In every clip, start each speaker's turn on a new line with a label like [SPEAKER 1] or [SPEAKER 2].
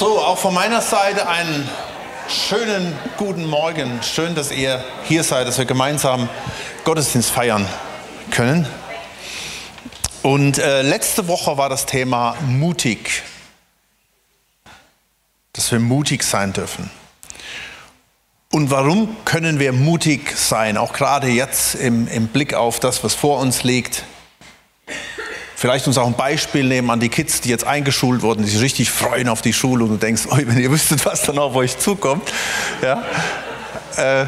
[SPEAKER 1] So, auch von meiner Seite einen schönen guten Morgen. Schön, dass ihr hier seid, dass wir gemeinsam Gottesdienst feiern können. Und äh, letzte Woche war das Thema mutig, dass wir mutig sein dürfen. Und warum können wir mutig sein, auch gerade jetzt im, im Blick auf das, was vor uns liegt? Vielleicht uns auch ein Beispiel nehmen an die Kids, die jetzt eingeschult wurden, die sich richtig freuen auf die Schule und du denkst, oh, wenn ihr wüsstet, was dann auf euch zukommt. Ja? Äh,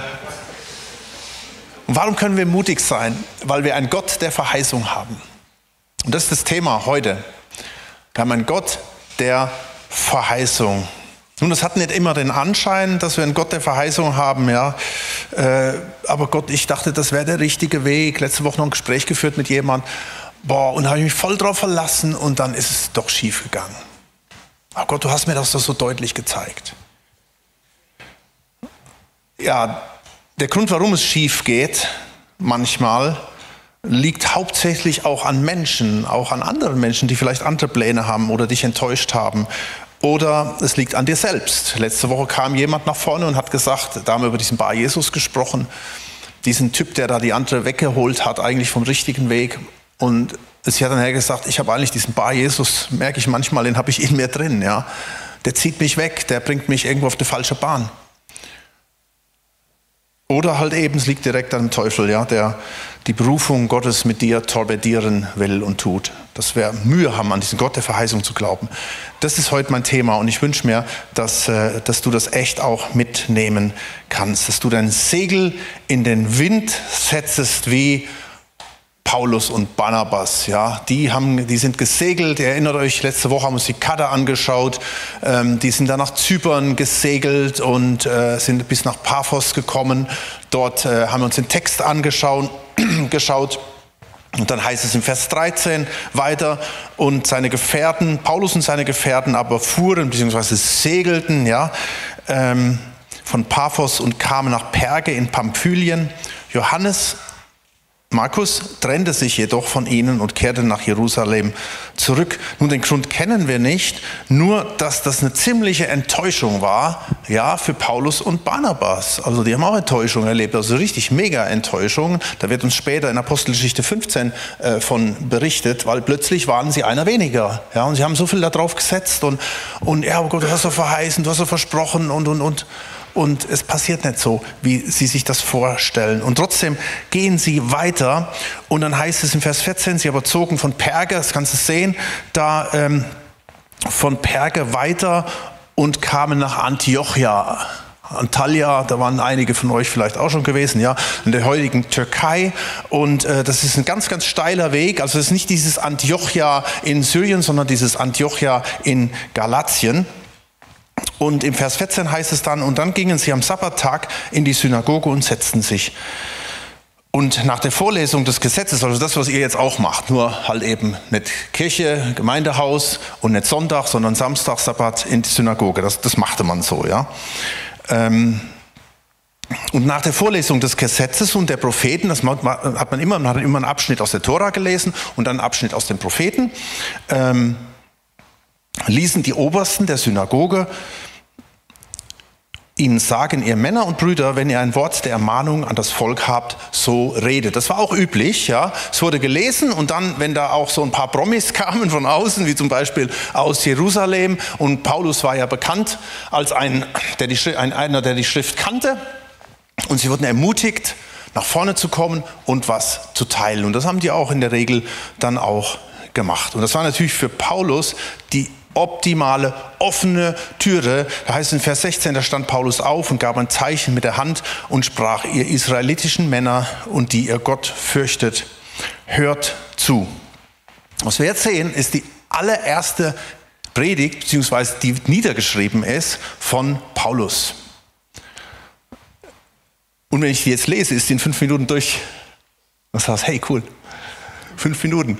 [SPEAKER 1] und warum können wir mutig sein? Weil wir einen Gott der Verheißung haben. Und das ist das Thema heute. Wir haben einen Gott der Verheißung. Nun, das hat nicht immer den Anschein, dass wir einen Gott der Verheißung haben, ja. Äh, aber Gott, ich dachte, das wäre der richtige Weg. Letzte Woche noch ein Gespräch geführt mit jemandem boah, und habe ich mich voll drauf verlassen und dann ist es doch schief gegangen. Aber Gott, du hast mir das doch so deutlich gezeigt. Ja, der Grund, warum es schief geht, manchmal, liegt hauptsächlich auch an Menschen, auch an anderen Menschen, die vielleicht andere Pläne haben oder dich enttäuscht haben. Oder es liegt an dir selbst. Letzte Woche kam jemand nach vorne und hat gesagt, da haben wir über diesen Bar Jesus gesprochen, diesen Typ, der da die andere weggeholt hat, eigentlich vom richtigen Weg. Und sie hat dann gesagt, ich habe eigentlich diesen Bar Jesus, merke ich manchmal, den habe ich in mir drin. Ja. Der zieht mich weg, der bringt mich irgendwo auf die falsche Bahn. Oder halt eben, es liegt direkt an dem Teufel, ja, der die Berufung Gottes mit dir torpedieren will und tut. Dass wir Mühe haben, an diesen Gott der Verheißung zu glauben. Das ist heute mein Thema und ich wünsche mir, dass, äh, dass du das echt auch mitnehmen kannst. Dass du dein Segel in den Wind setzt wie Paulus und Barnabas, ja, die, haben, die sind gesegelt. Ihr erinnert euch, letzte Woche haben wir uns die Kader angeschaut. Ähm, die sind dann nach Zypern gesegelt und äh, sind bis nach Paphos gekommen. Dort äh, haben wir uns den Text angeschaut. geschaut. Und dann heißt es im Vers 13 weiter, und seine Gefährten, Paulus und seine Gefährten aber fuhren bzw. segelten ja, ähm, von Paphos und kamen nach Perge in Pamphylien. Johannes Markus trennte sich jedoch von ihnen und kehrte nach Jerusalem zurück. Nun, den Grund kennen wir nicht, nur dass das eine ziemliche Enttäuschung war, ja, für Paulus und Barnabas. Also die haben auch Enttäuschung erlebt, also richtig mega Enttäuschung. Da wird uns später in Apostelgeschichte 15 äh, von berichtet, weil plötzlich waren sie einer weniger. Ja, und sie haben so viel darauf gesetzt und, und ja, oh Gott, du hast so verheißen, du hast so versprochen und, und, und und es passiert nicht so, wie sie sich das vorstellen. Und trotzdem gehen sie weiter und dann heißt es im Vers 14, sie aber zogen von Perge, das kannst du sehen, da ähm, von Perge weiter und kamen nach Antiochia. Antalya, da waren einige von euch vielleicht auch schon gewesen, ja, in der heutigen Türkei. Und äh, das ist ein ganz, ganz steiler Weg. Also es ist nicht dieses Antiochia in Syrien, sondern dieses Antiochia in Galatien. Und im Vers 14 heißt es dann, und dann gingen sie am Sabbattag in die Synagoge und setzten sich. Und nach der Vorlesung des Gesetzes, also das, was ihr jetzt auch macht, nur halt eben nicht Kirche, Gemeindehaus und nicht Sonntag, sondern Samstag, Sabbat in die Synagoge, das, das machte man so, ja. Ähm, und nach der Vorlesung des Gesetzes und der Propheten, das hat man immer, man hat immer einen Abschnitt aus der Tora gelesen und dann einen Abschnitt aus den Propheten. Ähm, ließen die Obersten der Synagoge ihnen sagen, ihr Männer und Brüder, wenn ihr ein Wort der Ermahnung an das Volk habt, so redet. Das war auch üblich, ja. Es wurde gelesen und dann, wenn da auch so ein paar Promis kamen von außen, wie zum Beispiel aus Jerusalem, und Paulus war ja bekannt als ein, der die, ein, einer, der die Schrift kannte, und sie wurden ermutigt, nach vorne zu kommen und was zu teilen. Und das haben die auch in der Regel dann auch gemacht. Und das war natürlich für Paulus die optimale, offene Türe. Da heißt es in Vers 16, da stand Paulus auf und gab ein Zeichen mit der Hand und sprach, ihr israelitischen Männer und die ihr Gott fürchtet, hört zu. Was wir jetzt sehen, ist die allererste Predigt, beziehungsweise die niedergeschrieben ist, von Paulus. Und wenn ich die jetzt lese, ist die in fünf Minuten durch. Und sagst, hey, cool. Fünf Minuten.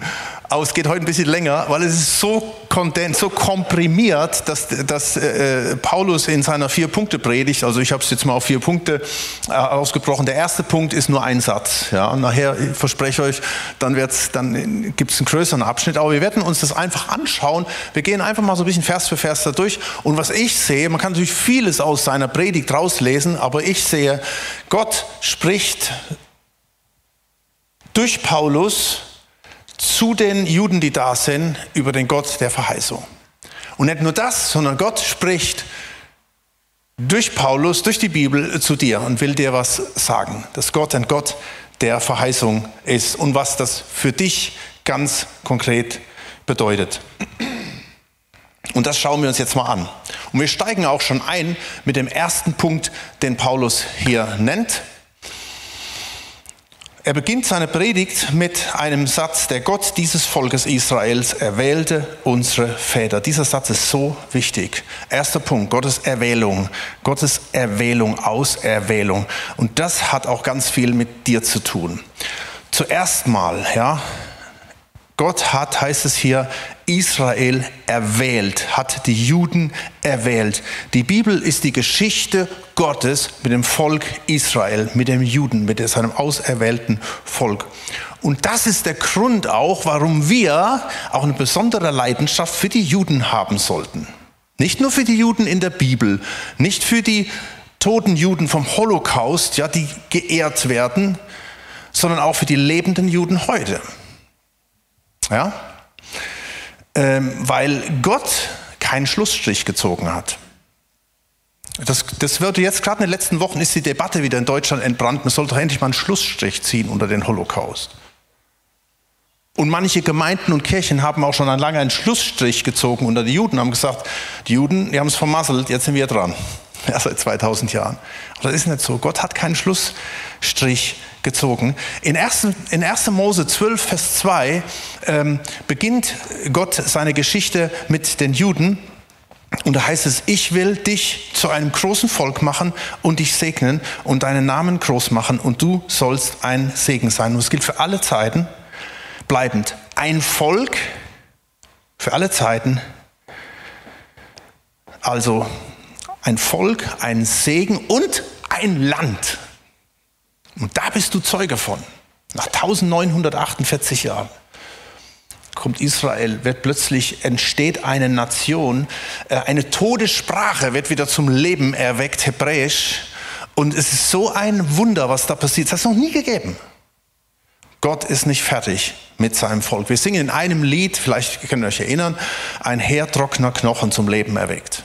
[SPEAKER 1] Aber es geht heute ein bisschen länger, weil es ist so kondens, so komprimiert, dass, dass äh, Paulus in seiner Vier-Punkte-Predigt, also ich habe es jetzt mal auf vier Punkte äh, ausgebrochen. Der erste Punkt ist nur ein Satz. Ja, und nachher, ich verspreche euch, dann, dann gibt es einen größeren Abschnitt. Aber wir werden uns das einfach anschauen. Wir gehen einfach mal so ein bisschen Vers für Vers da durch. Und was ich sehe, man kann natürlich vieles aus seiner Predigt rauslesen, aber ich sehe, Gott spricht durch Paulus zu den Juden, die da sind, über den Gott der Verheißung. Und nicht nur das, sondern Gott spricht durch Paulus, durch die Bibel zu dir und will dir was sagen, dass Gott ein Gott der Verheißung ist und was das für dich ganz konkret bedeutet. Und das schauen wir uns jetzt mal an. Und wir steigen auch schon ein mit dem ersten Punkt, den Paulus hier nennt. Er beginnt seine Predigt mit einem Satz, der Gott dieses Volkes Israels erwählte unsere Väter. Dieser Satz ist so wichtig. Erster Punkt, Gottes Erwählung. Gottes Erwählung, Auserwählung. Und das hat auch ganz viel mit dir zu tun. Zuerst mal, ja, Gott hat, heißt es hier, Israel erwählt, hat die Juden erwählt. Die Bibel ist die Geschichte Gottes mit dem Volk Israel, mit dem Juden, mit seinem auserwählten Volk. Und das ist der Grund auch, warum wir auch eine besondere Leidenschaft für die Juden haben sollten. Nicht nur für die Juden in der Bibel, nicht für die toten Juden vom Holocaust, ja, die geehrt werden, sondern auch für die lebenden Juden heute. Ja? Ähm, weil Gott keinen Schlussstrich gezogen hat. Das, das wird jetzt gerade in den letzten Wochen ist die Debatte wieder in Deutschland entbrannt. Man sollte doch endlich mal einen Schlussstrich ziehen unter den Holocaust. Und manche Gemeinden und Kirchen haben auch schon lange einen Schlussstrich gezogen unter die Juden, haben gesagt, die Juden, die haben es vermasselt, jetzt sind wir dran. Ja, seit 2000 Jahren. Aber das ist nicht so. Gott hat keinen Schlussstrich gezogen. In 1. In 1. Mose 12, Vers 2 ähm, beginnt Gott seine Geschichte mit den Juden. Und da heißt es, ich will dich zu einem großen Volk machen und dich segnen und deinen Namen groß machen und du sollst ein Segen sein. Und es gilt für alle Zeiten bleibend. Ein Volk für alle Zeiten. Also ein Volk, ein Segen und ein Land. Und da bist du Zeuge von. Nach 1948 Jahren kommt Israel, wird plötzlich, entsteht eine Nation, äh, eine Todessprache wird wieder zum Leben erweckt, Hebräisch. Und es ist so ein Wunder, was da passiert. Das hat es noch nie gegeben. Gott ist nicht fertig mit seinem Volk. Wir singen in einem Lied, vielleicht könnt ihr euch erinnern, ein Herr trockener Knochen zum Leben erweckt.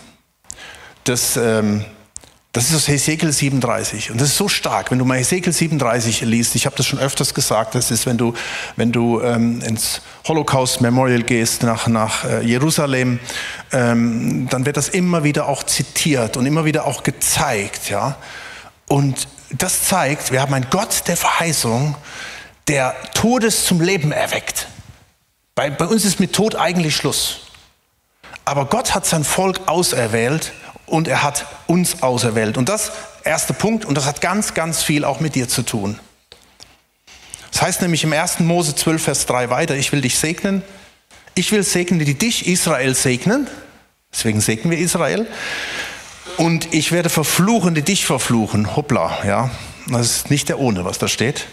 [SPEAKER 1] Das ähm, das ist aus Hesekiel 37 und das ist so stark. Wenn du mal Hesekiel 37 liest, ich habe das schon öfters gesagt, das ist, wenn du, wenn du ähm, ins Holocaust Memorial gehst nach, nach äh, Jerusalem, ähm, dann wird das immer wieder auch zitiert und immer wieder auch gezeigt. Ja? Und das zeigt, wir haben einen Gott der Verheißung, der Todes zum Leben erweckt. Bei, bei uns ist mit Tod eigentlich Schluss. Aber Gott hat sein Volk auserwählt und er hat uns auserwählt. Und das erste Punkt, und das hat ganz, ganz viel auch mit dir zu tun. Das heißt nämlich im 1. Mose 12, Vers 3 weiter, ich will dich segnen. Ich will segnen, die dich Israel segnen. Deswegen segnen wir Israel. Und ich werde verfluchen, die dich verfluchen. Hoppla, ja. Das ist nicht der ohne, was da steht.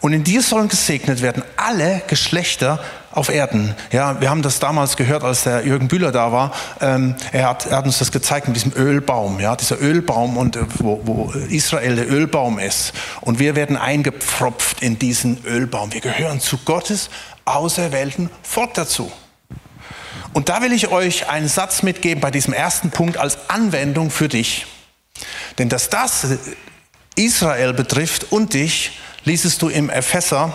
[SPEAKER 1] Und in dir sollen gesegnet werden alle Geschlechter auf Erden. Ja, wir haben das damals gehört, als der Jürgen Bühler da war. Ähm, er, hat, er, hat, uns das gezeigt mit diesem Ölbaum, ja, dieser Ölbaum und äh, wo, wo Israel der Ölbaum ist. Und wir werden eingepfropft in diesen Ölbaum. Wir gehören zu Gottes auserwählten Volk dazu. Und da will ich euch einen Satz mitgeben bei diesem ersten Punkt als Anwendung für dich. Denn dass das Israel betrifft und dich, liesest du im Epheser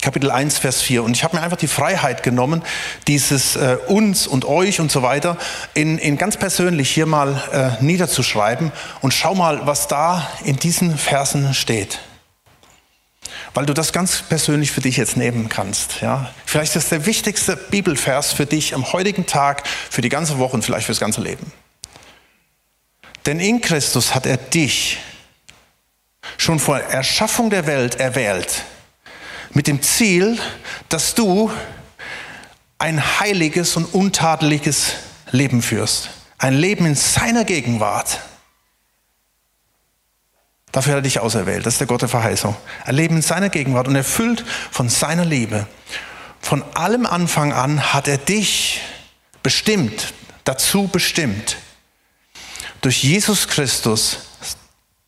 [SPEAKER 1] Kapitel 1, Vers 4. Und ich habe mir einfach die Freiheit genommen, dieses äh, uns und euch und so weiter in, in ganz persönlich hier mal äh, niederzuschreiben. Und schau mal, was da in diesen Versen steht. Weil du das ganz persönlich für dich jetzt nehmen kannst. Ja? Vielleicht ist das der wichtigste Bibelvers für dich am heutigen Tag, für die ganze Woche und vielleicht fürs ganze Leben. Denn in Christus hat er dich schon vor Erschaffung der Welt erwählt, mit dem Ziel, dass du ein heiliges und untadeliges Leben führst. Ein Leben in seiner Gegenwart. Dafür hat er dich auserwählt. Das ist der Gott der Verheißung. Ein Leben in seiner Gegenwart und erfüllt von seiner Liebe. Von allem Anfang an hat er dich bestimmt, dazu bestimmt, durch Jesus Christus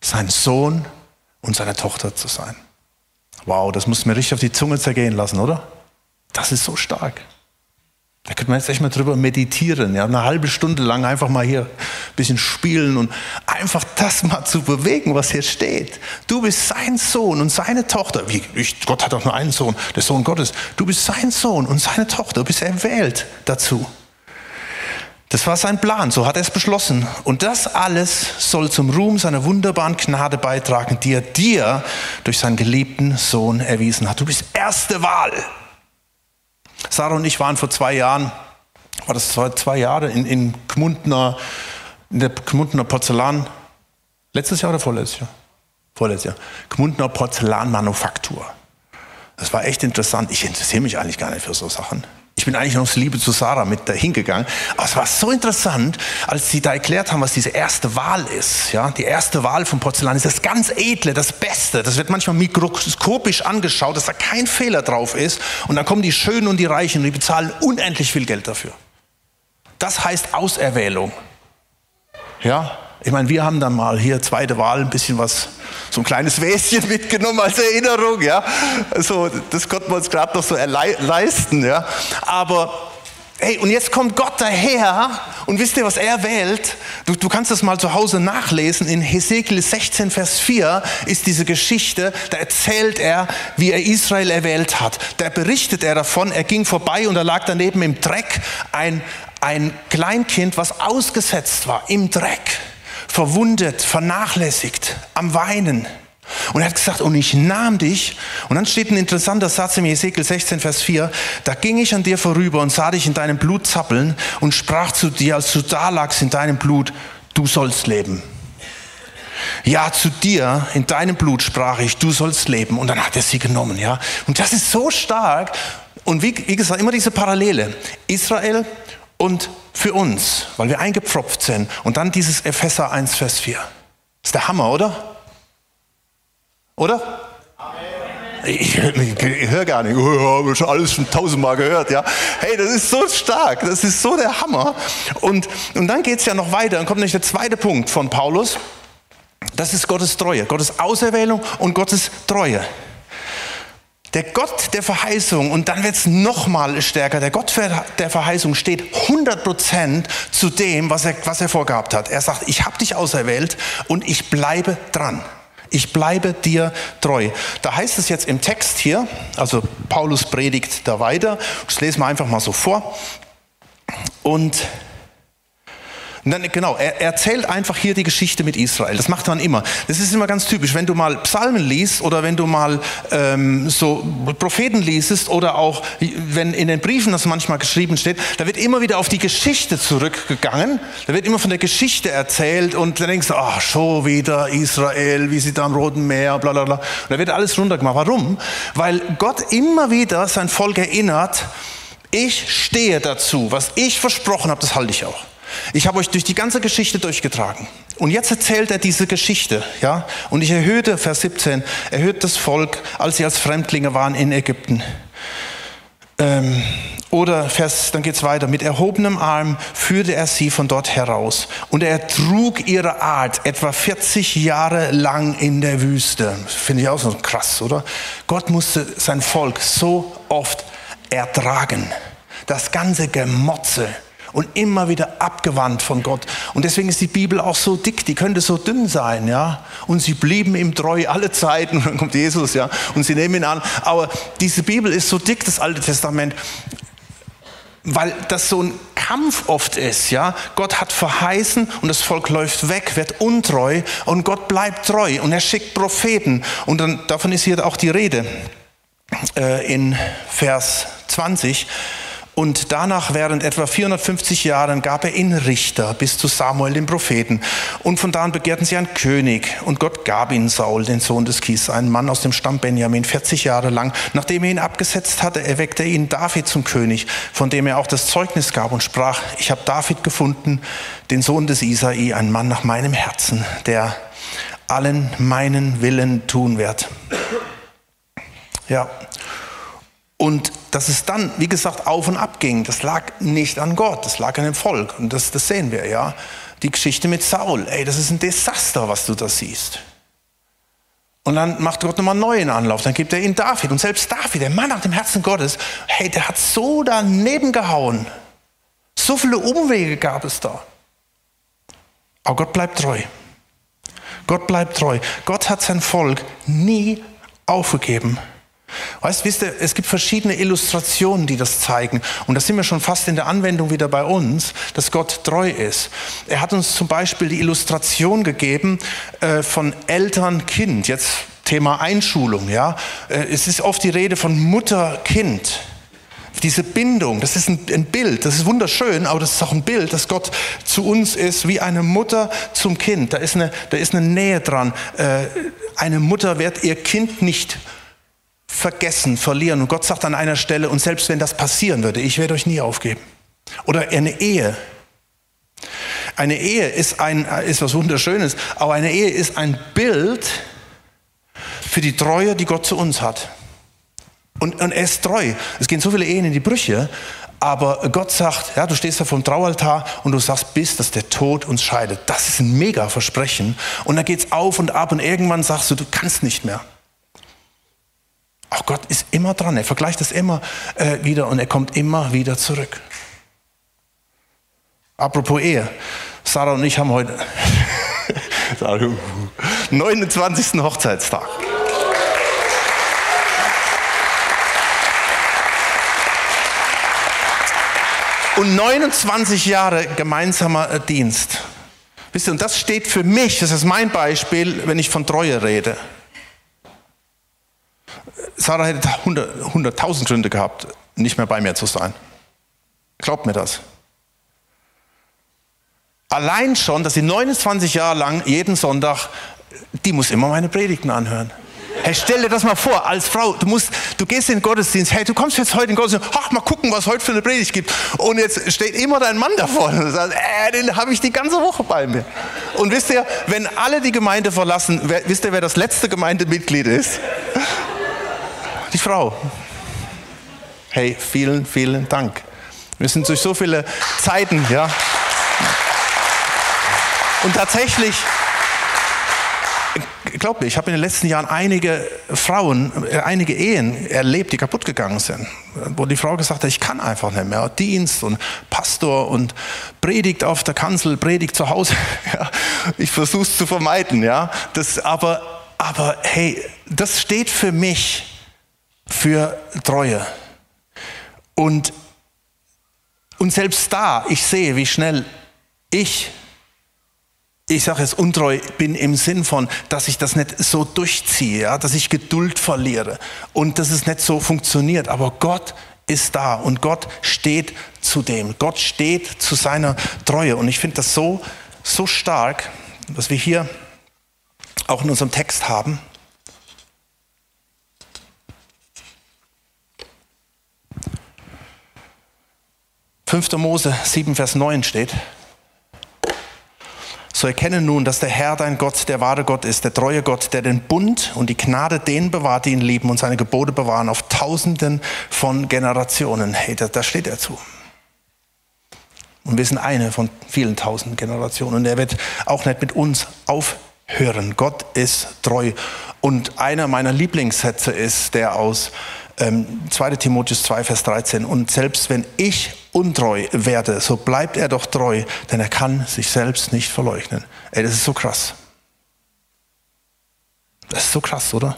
[SPEAKER 1] sein Sohn und seine Tochter zu sein. Wow, das muss mir richtig auf die Zunge zergehen lassen, oder? Das ist so stark. Da könnte man jetzt echt mal drüber meditieren, ja, eine halbe Stunde lang einfach mal hier ein bisschen spielen und einfach das mal zu bewegen, was hier steht. Du bist sein Sohn und seine Tochter. Wie, ich, Gott hat doch nur einen Sohn, der Sohn Gottes. Du bist sein Sohn und seine Tochter. Du bist erwählt dazu. Das war sein Plan, so hat er es beschlossen. Und das alles soll zum Ruhm seiner wunderbaren Gnade beitragen, die er dir durch seinen geliebten Sohn erwiesen hat. Du bist erste Wahl. Sarah und ich waren vor zwei Jahren, war das zwei, Jahre, in, in Gmundner, in der Gmundner Porzellan, letztes Jahr oder vorletztes Jahr? Vorletztes Jahr. Gmundner Porzellanmanufaktur. Das war echt interessant. Ich interessiere mich eigentlich gar nicht für so Sachen. Ich bin eigentlich aus Liebe zu Sarah mit dahin gegangen. Aber es war so interessant, als sie da erklärt haben, was diese erste Wahl ist. Ja, die erste Wahl von Porzellan ist das ganz edle, das Beste. Das wird manchmal mikroskopisch angeschaut, dass da kein Fehler drauf ist. Und dann kommen die Schönen und die Reichen und die bezahlen unendlich viel Geld dafür. Das heißt Auserwählung. Ja, ich meine, wir haben dann mal hier zweite Wahl ein bisschen was, so ein kleines Wäschen mitgenommen als Erinnerung, ja. Also, das konnten wir uns gerade noch so leisten, ja. Aber, hey, und jetzt kommt Gott daher und wisst ihr, was er wählt? Du, du kannst das mal zu Hause nachlesen. In Hesekiel 16, Vers 4 ist diese Geschichte, da erzählt er, wie er Israel erwählt hat. Da berichtet er davon, er ging vorbei und da lag daneben im Dreck ein, ein Kleinkind, was ausgesetzt war, im Dreck verwundet, vernachlässigt, am Weinen. Und er hat gesagt, und ich nahm dich. Und dann steht ein interessanter Satz im Ezekiel 16, Vers 4. Da ging ich an dir vorüber und sah dich in deinem Blut zappeln und sprach zu dir, als du da lagst in deinem Blut, du sollst leben. Ja, zu dir, in deinem Blut sprach ich, du sollst leben. Und dann hat er sie genommen, ja. Und das ist so stark. Und wie, wie gesagt, immer diese Parallele. Israel und für uns, weil wir eingepfropft sind. Und dann dieses Epheser 1, Vers 4. Ist der Hammer, oder? Oder? Ich, ich, ich höre gar nicht, oh, habe schon alles schon tausendmal gehört, ja. Hey, das ist so stark, das ist so der Hammer. Und, und dann geht es ja noch weiter, dann kommt nämlich der zweite Punkt von Paulus. Das ist Gottes Treue, Gottes Auserwählung und Gottes Treue. Der Gott der Verheißung, und dann wird es nochmal stärker, der Gott der Verheißung steht 100% zu dem, was er, was er vorgehabt hat. Er sagt, ich habe dich auserwählt und ich bleibe dran. Ich bleibe dir treu. Da heißt es jetzt im Text hier, also Paulus predigt da weiter, das lesen wir einfach mal so vor. Und dann, genau, er erzählt einfach hier die Geschichte mit Israel. Das macht man immer. Das ist immer ganz typisch. Wenn du mal Psalmen liest oder wenn du mal ähm, so Propheten liest oder auch wenn in den Briefen das manchmal geschrieben steht, da wird immer wieder auf die Geschichte zurückgegangen. Da wird immer von der Geschichte erzählt und dann denkst du, ach, schon wieder Israel, wie sie da am Roten Meer, bla bla bla. Und da wird alles runtergemacht. Warum? Weil Gott immer wieder sein Volk erinnert, ich stehe dazu. Was ich versprochen habe, das halte ich auch. Ich habe euch durch die ganze Geschichte durchgetragen. Und jetzt erzählt er diese Geschichte, ja? Und ich erhöhte, Vers 17, erhöht das Volk, als sie als Fremdlinge waren in Ägypten. Ähm, oder Vers, dann geht's weiter. Mit erhobenem Arm führte er sie von dort heraus. Und er trug ihre Art etwa 40 Jahre lang in der Wüste. Finde ich auch so krass, oder? Gott musste sein Volk so oft ertragen. Das ganze Gemotze und immer wieder abgewandt von Gott. Und deswegen ist die Bibel auch so dick, die könnte so dünn sein, ja. Und sie blieben ihm treu alle Zeiten. Und dann kommt Jesus, ja. Und sie nehmen ihn an. Aber diese Bibel ist so dick, das Alte Testament, weil das so ein Kampf oft ist, ja. Gott hat verheißen und das Volk läuft weg, wird untreu und Gott bleibt treu und er schickt Propheten. Und dann, davon ist hier auch die Rede äh, in Vers 20. Und danach, während etwa 450 Jahren, gab er ihnen Richter bis zu Samuel, dem Propheten. Und von da an begehrten sie einen König. Und Gott gab ihnen Saul, den Sohn des Kis, einen Mann aus dem Stamm Benjamin, 40 Jahre lang. Nachdem er ihn abgesetzt hatte, erweckte er ihn David zum König, von dem er auch das Zeugnis gab und sprach, ich habe David gefunden, den Sohn des Isai, ein Mann nach meinem Herzen, der allen meinen Willen tun wird. Ja, und dass es dann, wie gesagt, auf und ab ging, das lag nicht an Gott, das lag an dem Volk. Und das, das sehen wir, ja. Die Geschichte mit Saul, ey, das ist ein Desaster, was du da siehst. Und dann macht Gott nochmal einen neuen Anlauf, dann gibt er ihn David. Und selbst David, der Mann nach dem Herzen Gottes, hey, der hat so daneben gehauen. So viele Umwege gab es da. Aber Gott bleibt treu. Gott bleibt treu. Gott hat sein Volk nie aufgegeben. Weißt, wisst ihr, es gibt verschiedene Illustrationen, die das zeigen. Und da sind wir schon fast in der Anwendung wieder bei uns, dass Gott treu ist. Er hat uns zum Beispiel die Illustration gegeben äh, von Eltern-Kind. Jetzt Thema Einschulung, ja. Äh, es ist oft die Rede von Mutter-Kind. Diese Bindung, das ist ein, ein, Bild, das ist wunderschön, aber das ist auch ein Bild, dass Gott zu uns ist wie eine Mutter zum Kind. Da ist eine, da ist eine Nähe dran. Äh, eine Mutter wird ihr Kind nicht vergessen, verlieren. Und Gott sagt an einer Stelle, und selbst wenn das passieren würde, ich werde euch nie aufgeben. Oder eine Ehe. Eine Ehe ist, ein, ist was Wunderschönes, aber eine Ehe ist ein Bild für die Treue, die Gott zu uns hat. Und, und er ist treu. Es gehen so viele Ehen in die Brüche, aber Gott sagt, ja, du stehst da vom Traualtar und du sagst, bis dass der Tod uns scheidet. Das ist ein mega Versprechen. Und dann es auf und ab und irgendwann sagst du, du kannst nicht mehr. Auch Gott ist immer dran. Er vergleicht das immer äh, wieder und er kommt immer wieder zurück. Apropos Ehe. Sarah und ich haben heute 29. Hochzeitstag. Und 29 Jahre gemeinsamer Dienst. Wisst ihr, und das steht für mich, das ist mein Beispiel, wenn ich von Treue rede. Sarah hätte 100.000 100 Gründe gehabt, nicht mehr bei mir zu sein. Glaubt mir das. Allein schon, dass sie 29 Jahre lang jeden Sonntag, die muss immer meine Predigten anhören. Hey, stell dir das mal vor, als Frau, du musst, du gehst in den Gottesdienst, hey, du kommst jetzt heute in den Gottesdienst, ach, mal gucken, was heute für eine Predigt gibt. Und jetzt steht immer dein Mann davor und sagt, äh, den habe ich die ganze Woche bei mir. Und wisst ihr, wenn alle die Gemeinde verlassen, wer, wisst ihr, wer das letzte Gemeindemitglied ist? Die Frau. Hey, vielen, vielen Dank. Wir sind durch so viele Zeiten, ja. Und tatsächlich, glaub mir, ich habe in den letzten Jahren einige Frauen, äh, einige Ehen erlebt, die kaputt gegangen sind. Wo die Frau gesagt hat, ich kann einfach nicht mehr. Dienst und Pastor und Predigt auf der Kanzel, Predigt zu Hause. Ja, ich versuche es zu vermeiden, ja. Das, aber, aber hey, das steht für mich für Treue. Und, und selbst da, ich sehe, wie schnell ich, ich sage es untreu bin im Sinn von, dass ich das nicht so durchziehe, ja, dass ich Geduld verliere und dass es nicht so funktioniert. Aber Gott ist da und Gott steht zu dem. Gott steht zu seiner Treue. Und ich finde das so, so stark, was wir hier auch in unserem Text haben. 5. Mose 7, Vers 9 steht. So erkenne nun, dass der Herr dein Gott der wahre Gott ist, der treue Gott, der den Bund und die Gnade denen bewahrt, die ihn lieben und seine Gebote bewahren auf Tausenden von Generationen. Hey, da, da steht er zu. Und wir sind eine von vielen tausend Generationen. Und er wird auch nicht mit uns aufhören. Gott ist treu. Und einer meiner Lieblingssätze ist der aus ähm, 2 Timotheus 2, Vers 13. Und selbst wenn ich untreu werde, so bleibt er doch treu, denn er kann sich selbst nicht verleugnen. Ey, das ist so krass. Das ist so krass, oder?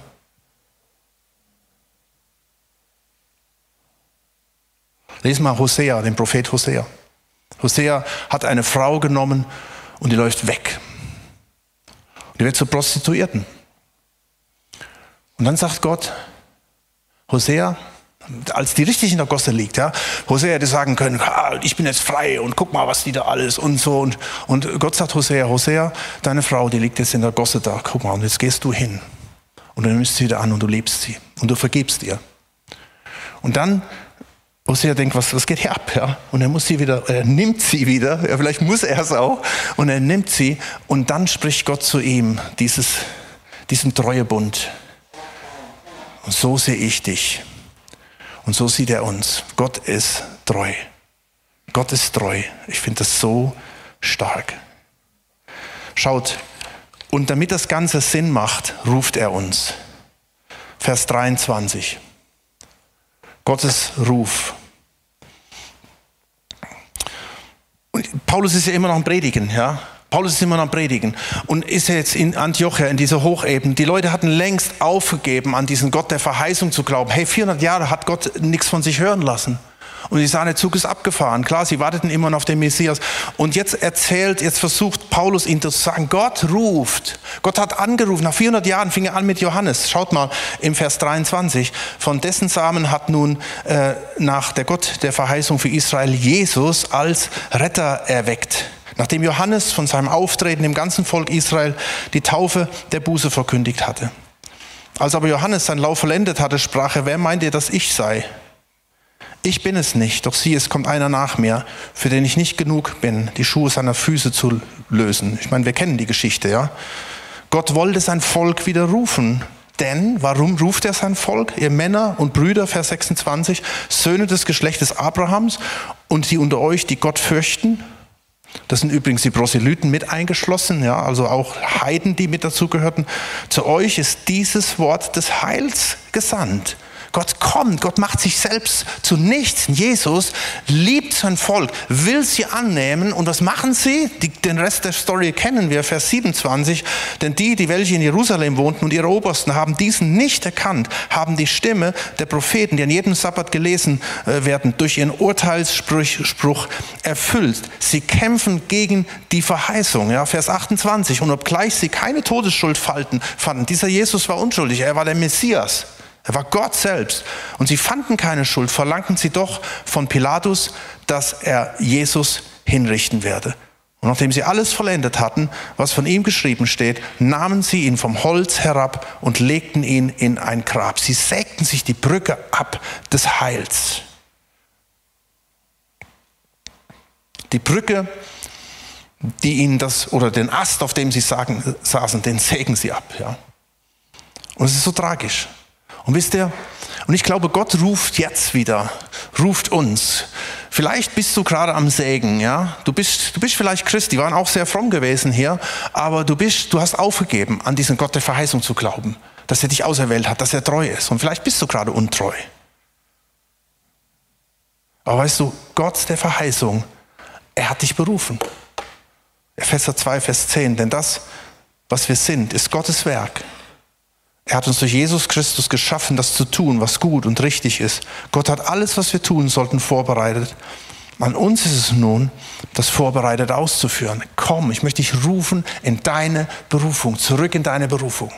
[SPEAKER 1] Lesen mal Hosea, den Prophet Hosea. Hosea hat eine Frau genommen und die läuft weg. Und die wird zur Prostituierten. Und dann sagt Gott, Hosea, als die richtig in der Gosse liegt. Ja? Hosea hätte sagen können, ich bin jetzt frei und guck mal, was die da alles und so. Und, und Gott sagt Hosea, Hosea, deine Frau, die liegt jetzt in der Gosse da, guck mal, und jetzt gehst du hin. Und dann nimmst du sie wieder an und du lebst sie und du vergibst ihr. Und dann Hosea denkt, was, was geht hier ab? Ja? Und er muss sie wieder, er nimmt sie wieder, ja, vielleicht muss er es auch, und er nimmt sie und dann spricht Gott zu ihm dieses, diesen Treuebund. Und so sehe ich dich. Und so sieht er uns. Gott ist treu. Gott ist treu. Ich finde das so stark. Schaut, und damit das Ganze Sinn macht, ruft er uns. Vers 23. Gottes Ruf. Paulus ist ja immer noch am Predigen, ja. Paulus ist immer noch am Predigen und ist jetzt in Antiochia, in dieser Hochebene. Die Leute hatten längst aufgegeben, an diesen Gott der Verheißung zu glauben. Hey, 400 Jahre hat Gott nichts von sich hören lassen. Und die sahen, der Zug ist abgefahren. Klar, sie warteten immer noch auf den Messias. Und jetzt erzählt, jetzt versucht Paulus ihnen zu sagen, Gott ruft. Gott hat angerufen. Nach 400 Jahren fing er an mit Johannes. Schaut mal im Vers 23. Von dessen Samen hat nun äh, nach der Gott der Verheißung für Israel Jesus als Retter erweckt. Nachdem Johannes von seinem Auftreten im ganzen Volk Israel die Taufe der Buße verkündigt hatte. Als aber Johannes seinen Lauf vollendet hatte, sprach er, wer meint ihr, dass ich sei? Ich bin es nicht, doch sieh, es kommt einer nach mir, für den ich nicht genug bin, die Schuhe seiner Füße zu lösen. Ich meine, wir kennen die Geschichte, ja. Gott wollte sein Volk wieder rufen. Denn, warum ruft er sein Volk? Ihr Männer und Brüder, Vers 26, Söhne des Geschlechtes Abrahams und die unter euch, die Gott fürchten. Das sind übrigens die Proselyten mit eingeschlossen, ja, also auch Heiden, die mit dazugehörten. Zu euch ist dieses Wort des Heils gesandt. Gott kommt, Gott macht sich selbst zu nichts. Jesus liebt sein Volk, will sie annehmen. Und was machen sie? Die, den Rest der Story kennen wir, Vers 27. Denn die, die welche in Jerusalem wohnten und ihre Obersten haben diesen nicht erkannt, haben die Stimme der Propheten, die an jedem Sabbat gelesen äh, werden, durch ihren Urteilsspruch erfüllt. Sie kämpfen gegen die Verheißung. Ja, Vers 28. Und obgleich sie keine Todesschuld fanden, dieser Jesus war unschuldig, er war der Messias. Er war Gott selbst. Und sie fanden keine Schuld, verlangten sie doch von Pilatus, dass er Jesus hinrichten werde. Und nachdem sie alles vollendet hatten, was von ihm geschrieben steht, nahmen sie ihn vom Holz herab und legten ihn in ein Grab. Sie sägten sich die Brücke ab des Heils. Die Brücke, die ihnen das, oder den Ast, auf dem sie sagen, saßen, den sägen sie ab. Ja. Und es ist so tragisch. Und wisst ihr, und ich glaube, Gott ruft jetzt wieder, ruft uns. Vielleicht bist du gerade am Sägen, ja. Du bist, du bist vielleicht Christ, die waren auch sehr fromm gewesen hier, aber du bist, du hast aufgegeben, an diesen Gott der Verheißung zu glauben, dass er dich auserwählt hat, dass er treu ist. Und vielleicht bist du gerade untreu. Aber weißt du, Gott der Verheißung, er hat dich berufen. Epheser 2, Vers 10, denn das, was wir sind, ist Gottes Werk. Er hat uns durch Jesus Christus geschaffen, das zu tun, was gut und richtig ist. Gott hat alles, was wir tun sollten, vorbereitet. An uns ist es nun, das vorbereitet auszuführen. Komm, ich möchte dich rufen in deine Berufung, zurück in deine Berufung.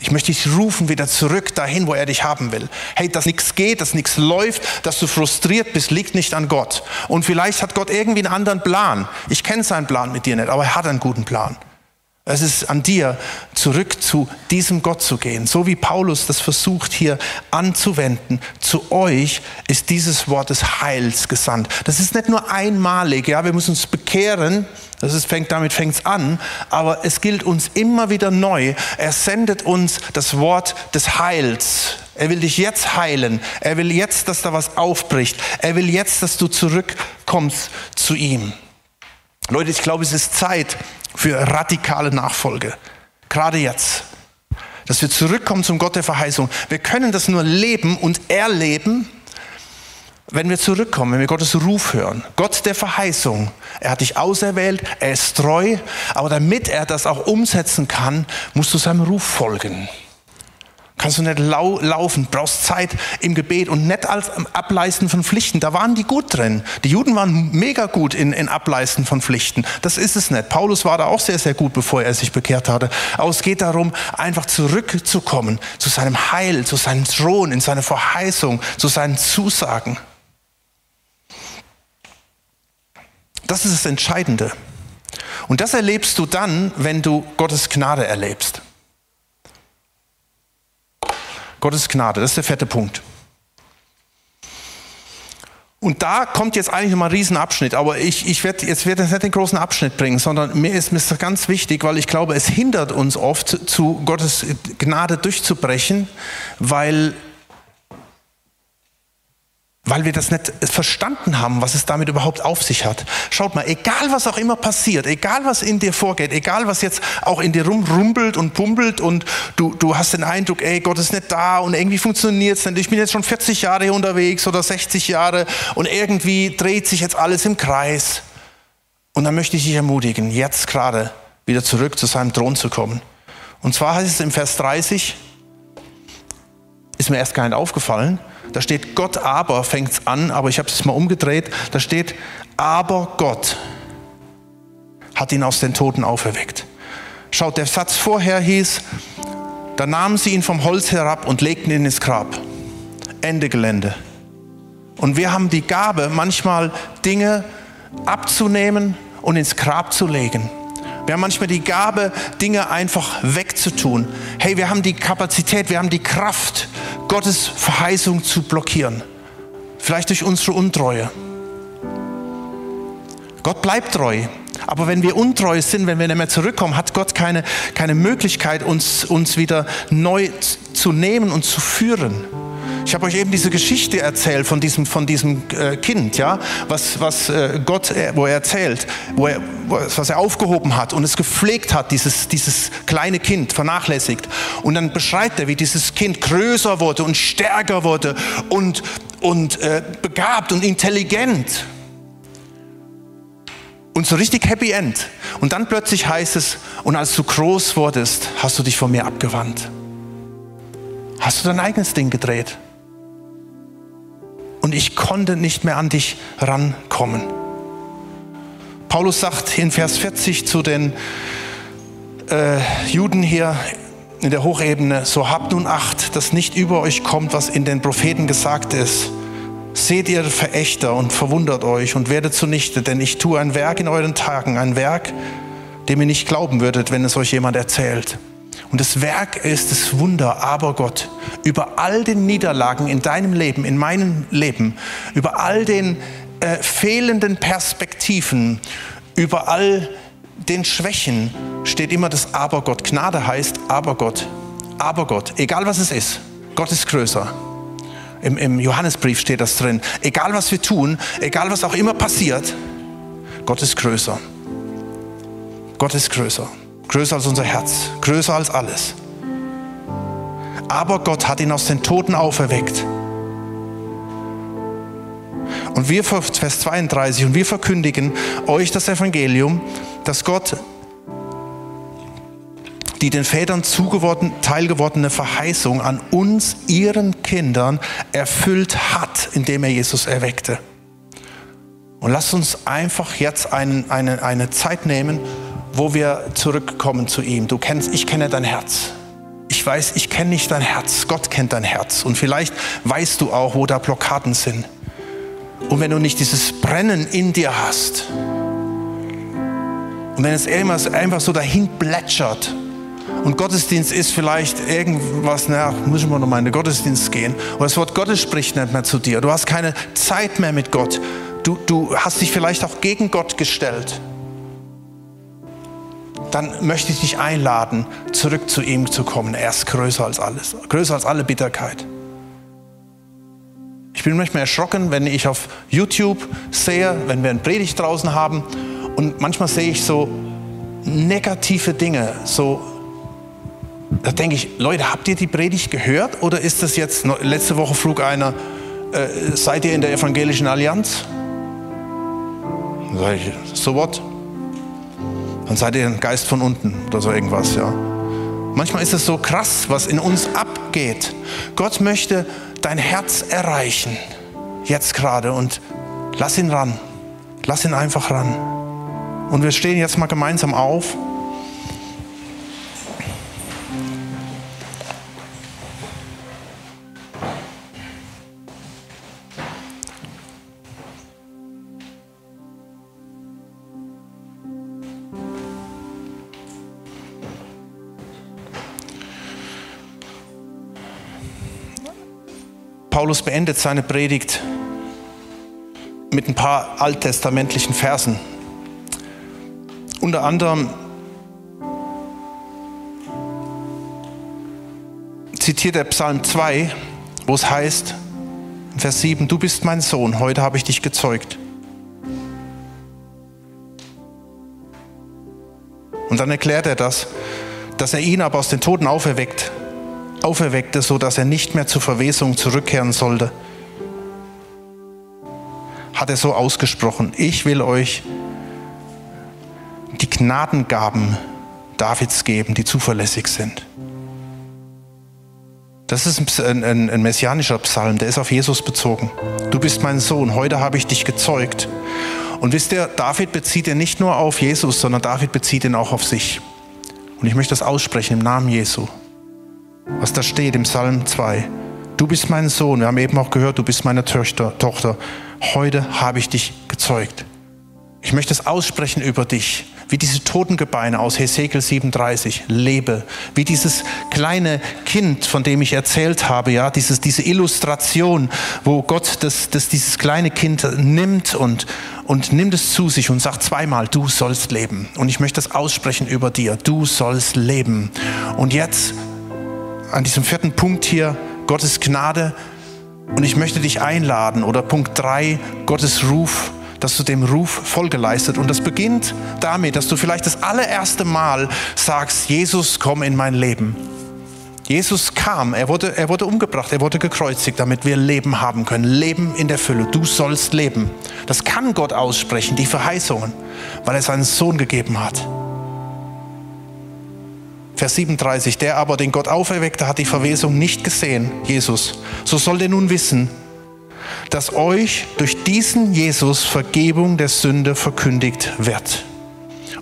[SPEAKER 1] Ich möchte dich rufen wieder zurück dahin, wo er dich haben will. Hey, dass nichts geht, dass nichts läuft, dass du frustriert bist, liegt nicht an Gott. Und vielleicht hat Gott irgendwie einen anderen Plan. Ich kenne seinen Plan mit dir nicht, aber er hat einen guten Plan. Es ist an dir, zurück zu diesem Gott zu gehen. So wie Paulus das versucht hier anzuwenden. Zu euch ist dieses Wort des Heils gesandt. Das ist nicht nur einmalig. Ja, wir müssen uns bekehren. Das ist, fängt, damit fängt es an. Aber es gilt uns immer wieder neu. Er sendet uns das Wort des Heils. Er will dich jetzt heilen. Er will jetzt, dass da was aufbricht. Er will jetzt, dass du zurückkommst zu ihm. Leute, ich glaube, es ist Zeit, für radikale Nachfolge. Gerade jetzt. Dass wir zurückkommen zum Gott der Verheißung. Wir können das nur leben und erleben, wenn wir zurückkommen, wenn wir Gottes Ruf hören. Gott der Verheißung. Er hat dich auserwählt, er ist treu, aber damit er das auch umsetzen kann, musst du seinem Ruf folgen. Kannst du nicht lau laufen, brauchst Zeit im Gebet und nicht als Ableisten von Pflichten. Da waren die gut drin. Die Juden waren mega gut in, in Ableisten von Pflichten. Das ist es nicht. Paulus war da auch sehr, sehr gut, bevor er sich bekehrt hatte. Aber es geht darum, einfach zurückzukommen zu seinem Heil, zu seinem Thron, in seine Verheißung, zu seinen Zusagen. Das ist das Entscheidende. Und das erlebst du dann, wenn du Gottes Gnade erlebst. Gottes Gnade, das ist der vierte Punkt. Und da kommt jetzt eigentlich nochmal ein Riesenabschnitt, aber ich, ich werde jetzt, werd nicht den großen Abschnitt bringen, sondern mir ist, mir ist ganz wichtig, weil ich glaube, es hindert uns oft, zu Gottes Gnade durchzubrechen, weil weil wir das nicht verstanden haben, was es damit überhaupt auf sich hat. Schaut mal, egal was auch immer passiert, egal was in dir vorgeht, egal was jetzt auch in dir rumrumpelt und pumpelt und du, du hast den Eindruck, ey, Gott ist nicht da und irgendwie funktioniert es nicht. Ich bin jetzt schon 40 Jahre hier unterwegs oder 60 Jahre und irgendwie dreht sich jetzt alles im Kreis. Und dann möchte ich dich ermutigen, jetzt gerade wieder zurück zu seinem Thron zu kommen. Und zwar heißt es im Vers 30, ist mir erst gar nicht aufgefallen, da steht Gott aber, fängt es an, aber ich habe es mal umgedreht. Da steht, aber Gott hat ihn aus den Toten auferweckt. Schaut, der Satz vorher hieß, da nahmen sie ihn vom Holz herab und legten ihn ins Grab. Ende Gelände. Und wir haben die Gabe, manchmal Dinge abzunehmen und ins Grab zu legen. Wir haben manchmal die Gabe, Dinge einfach wegzutun. Hey, wir haben die Kapazität, wir haben die Kraft, Gottes Verheißung zu blockieren. Vielleicht durch unsere Untreue. Gott bleibt treu. Aber wenn wir untreu sind, wenn wir nicht mehr zurückkommen, hat Gott keine, keine Möglichkeit, uns, uns wieder neu zu nehmen und zu führen. Ich habe euch eben diese Geschichte erzählt von diesem, von diesem äh, Kind, ja, was, was äh, Gott, äh, wo er erzählt, wo er, was er aufgehoben hat und es gepflegt hat, dieses, dieses kleine Kind, vernachlässigt. Und dann beschreibt er, wie dieses Kind größer wurde und stärker wurde und, und äh, begabt und intelligent. Und so richtig Happy End. Und dann plötzlich heißt es, und als du groß wurdest, hast du dich von mir abgewandt. Hast du dein eigenes Ding gedreht und ich konnte nicht mehr an dich rankommen. Paulus sagt in Vers 40 zu den äh, Juden hier in der Hochebene, so habt nun Acht, dass nicht über euch kommt, was in den Propheten gesagt ist. Seht ihr Verächter und verwundert euch und werdet zunichte, denn ich tue ein Werk in euren Tagen, ein Werk, dem ihr nicht glauben würdet, wenn es euch jemand erzählt. Und das Werk ist das Wunder, aber Gott, über all den Niederlagen in deinem Leben, in meinem Leben, über all den äh, fehlenden Perspektiven, über all den Schwächen steht immer das Aber Gott. Gnade heißt Aber Gott. Aber Gott, egal was es ist, Gott ist größer. Im, Im Johannesbrief steht das drin. Egal was wir tun, egal was auch immer passiert, Gott ist größer. Gott ist größer. Größer als unser Herz, größer als alles. Aber Gott hat ihn aus den Toten auferweckt. Und wir, Vers 32, und wir verkündigen euch das Evangelium, dass Gott die den Vätern zugeworden, teilgewordene Verheißung an uns, ihren Kindern, erfüllt hat, indem er Jesus erweckte. Und lasst uns einfach jetzt ein, eine, eine Zeit nehmen, wo wir zurückkommen zu ihm. Du kennst, ich kenne dein Herz. Ich weiß, ich kenne nicht dein Herz. Gott kennt dein Herz. Und vielleicht weißt du auch, wo da Blockaden sind. Und wenn du nicht dieses Brennen in dir hast, und wenn es einfach so dahin plätschert, und Gottesdienst ist vielleicht irgendwas, na, müssen wir noch mal in den Gottesdienst gehen. Und das Wort Gottes spricht nicht mehr zu dir. Du hast keine Zeit mehr mit Gott. Du, du hast dich vielleicht auch gegen Gott gestellt dann möchte ich dich einladen, zurück zu ihm zu kommen. Er ist größer als alles, größer als alle Bitterkeit. Ich bin manchmal erschrocken, wenn ich auf YouTube sehe, wenn wir eine Predigt draußen haben und manchmal sehe ich so negative Dinge, so da denke ich, Leute, habt ihr die Predigt gehört oder ist das jetzt, letzte Woche flug einer, äh, seid ihr in der evangelischen Allianz? Sag ich, so what? Dann seid ihr ein Geist von unten oder so irgendwas, ja. Manchmal ist es so krass, was in uns abgeht. Gott möchte dein Herz erreichen, jetzt gerade. Und lass ihn ran. Lass ihn einfach ran. Und wir stehen jetzt mal gemeinsam auf. Paulus beendet seine Predigt mit ein paar alttestamentlichen Versen. Unter anderem zitiert er Psalm 2, wo es heißt, Vers 7, du bist mein Sohn, heute habe ich dich gezeugt. Und dann erklärt er das, dass er ihn aber aus den Toten auferweckt auferweckte, so dass er nicht mehr zur Verwesung zurückkehren sollte, hat er so ausgesprochen, ich will euch die Gnadengaben Davids geben, die zuverlässig sind. Das ist ein, ein, ein, messianischer Psalm, der ist auf Jesus bezogen. Du bist mein Sohn, heute habe ich dich gezeugt. Und wisst ihr, David bezieht ihn nicht nur auf Jesus, sondern David bezieht ihn auch auf sich. Und ich möchte das aussprechen im Namen Jesu was da steht im Psalm 2. Du bist mein Sohn. Wir haben eben auch gehört, du bist meine Töchter, Tochter. Heute habe ich dich gezeugt. Ich möchte es aussprechen über dich, wie diese Totengebeine aus Hesekiel 37, lebe, wie dieses kleine Kind, von dem ich erzählt habe, ja, dieses, diese Illustration, wo Gott das, das, dieses kleine Kind nimmt und, und nimmt es zu sich und sagt zweimal, du sollst leben. Und ich möchte es aussprechen über dir, du sollst leben. Und jetzt an diesem vierten Punkt hier, Gottes Gnade. Und ich möchte dich einladen, oder Punkt drei, Gottes Ruf, dass du dem Ruf Folge leistet. Und das beginnt damit, dass du vielleicht das allererste Mal sagst, Jesus, komm in mein Leben. Jesus kam, er wurde, er wurde umgebracht, er wurde gekreuzigt, damit wir Leben haben können. Leben in der Fülle. Du sollst leben. Das kann Gott aussprechen, die Verheißungen, weil er seinen Sohn gegeben hat. Vers 37, der aber, den Gott auferweckte, hat die Verwesung nicht gesehen, Jesus. So sollt ihr nun wissen, dass euch durch diesen Jesus Vergebung der Sünde verkündigt wird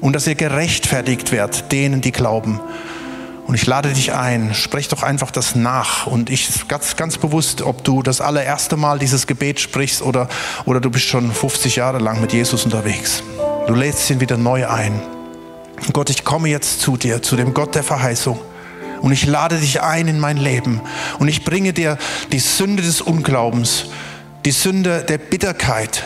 [SPEAKER 1] und dass ihr gerechtfertigt werdet, denen, die glauben. Und ich lade dich ein, sprech doch einfach das nach. Und ich ganz, ganz bewusst, ob du das allererste Mal dieses Gebet sprichst oder, oder du bist schon 50 Jahre lang mit Jesus unterwegs. Du lädst ihn wieder neu ein. Gott, ich komme jetzt zu dir, zu dem Gott der Verheißung. Und ich lade dich ein in mein Leben. Und ich bringe dir die Sünde des Unglaubens, die Sünde der Bitterkeit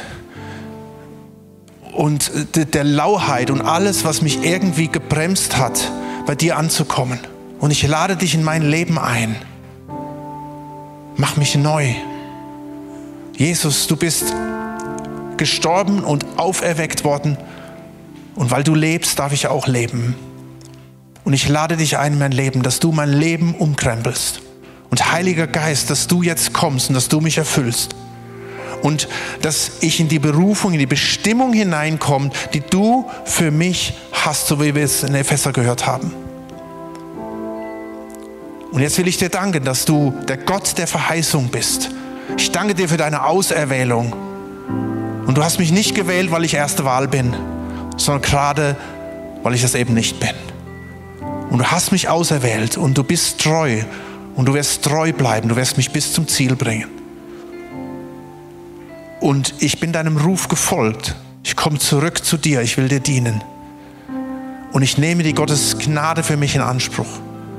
[SPEAKER 1] und der Lauheit und alles, was mich irgendwie gebremst hat, bei dir anzukommen. Und ich lade dich in mein Leben ein. Mach mich neu. Jesus, du bist gestorben und auferweckt worden und weil du lebst, darf ich auch leben. Und ich lade dich ein in mein Leben, dass du mein Leben umkrempelst. Und Heiliger Geist, dass du jetzt kommst und dass du mich erfüllst. Und dass ich in die Berufung, in die Bestimmung hineinkomme, die du für mich hast, so wie wir es in Epheser gehört haben. Und jetzt will ich dir danken, dass du der Gott der Verheißung bist. Ich danke dir für deine Auserwählung. Und du hast mich nicht gewählt, weil ich erste Wahl bin, sondern gerade, weil ich das eben nicht bin. Und du hast mich auserwählt und du bist treu und du wirst treu bleiben, du wirst mich bis zum Ziel bringen. Und ich bin deinem Ruf gefolgt. Ich komme zurück zu dir, ich will dir dienen. Und ich nehme die Gottes Gnade für mich in Anspruch.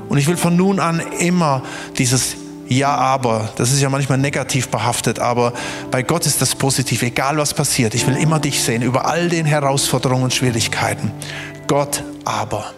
[SPEAKER 1] Und ich will von nun an immer dieses ja, aber, das ist ja manchmal negativ behaftet, aber bei Gott ist das positiv, egal was passiert. Ich will immer dich sehen über all den Herausforderungen und Schwierigkeiten. Gott aber.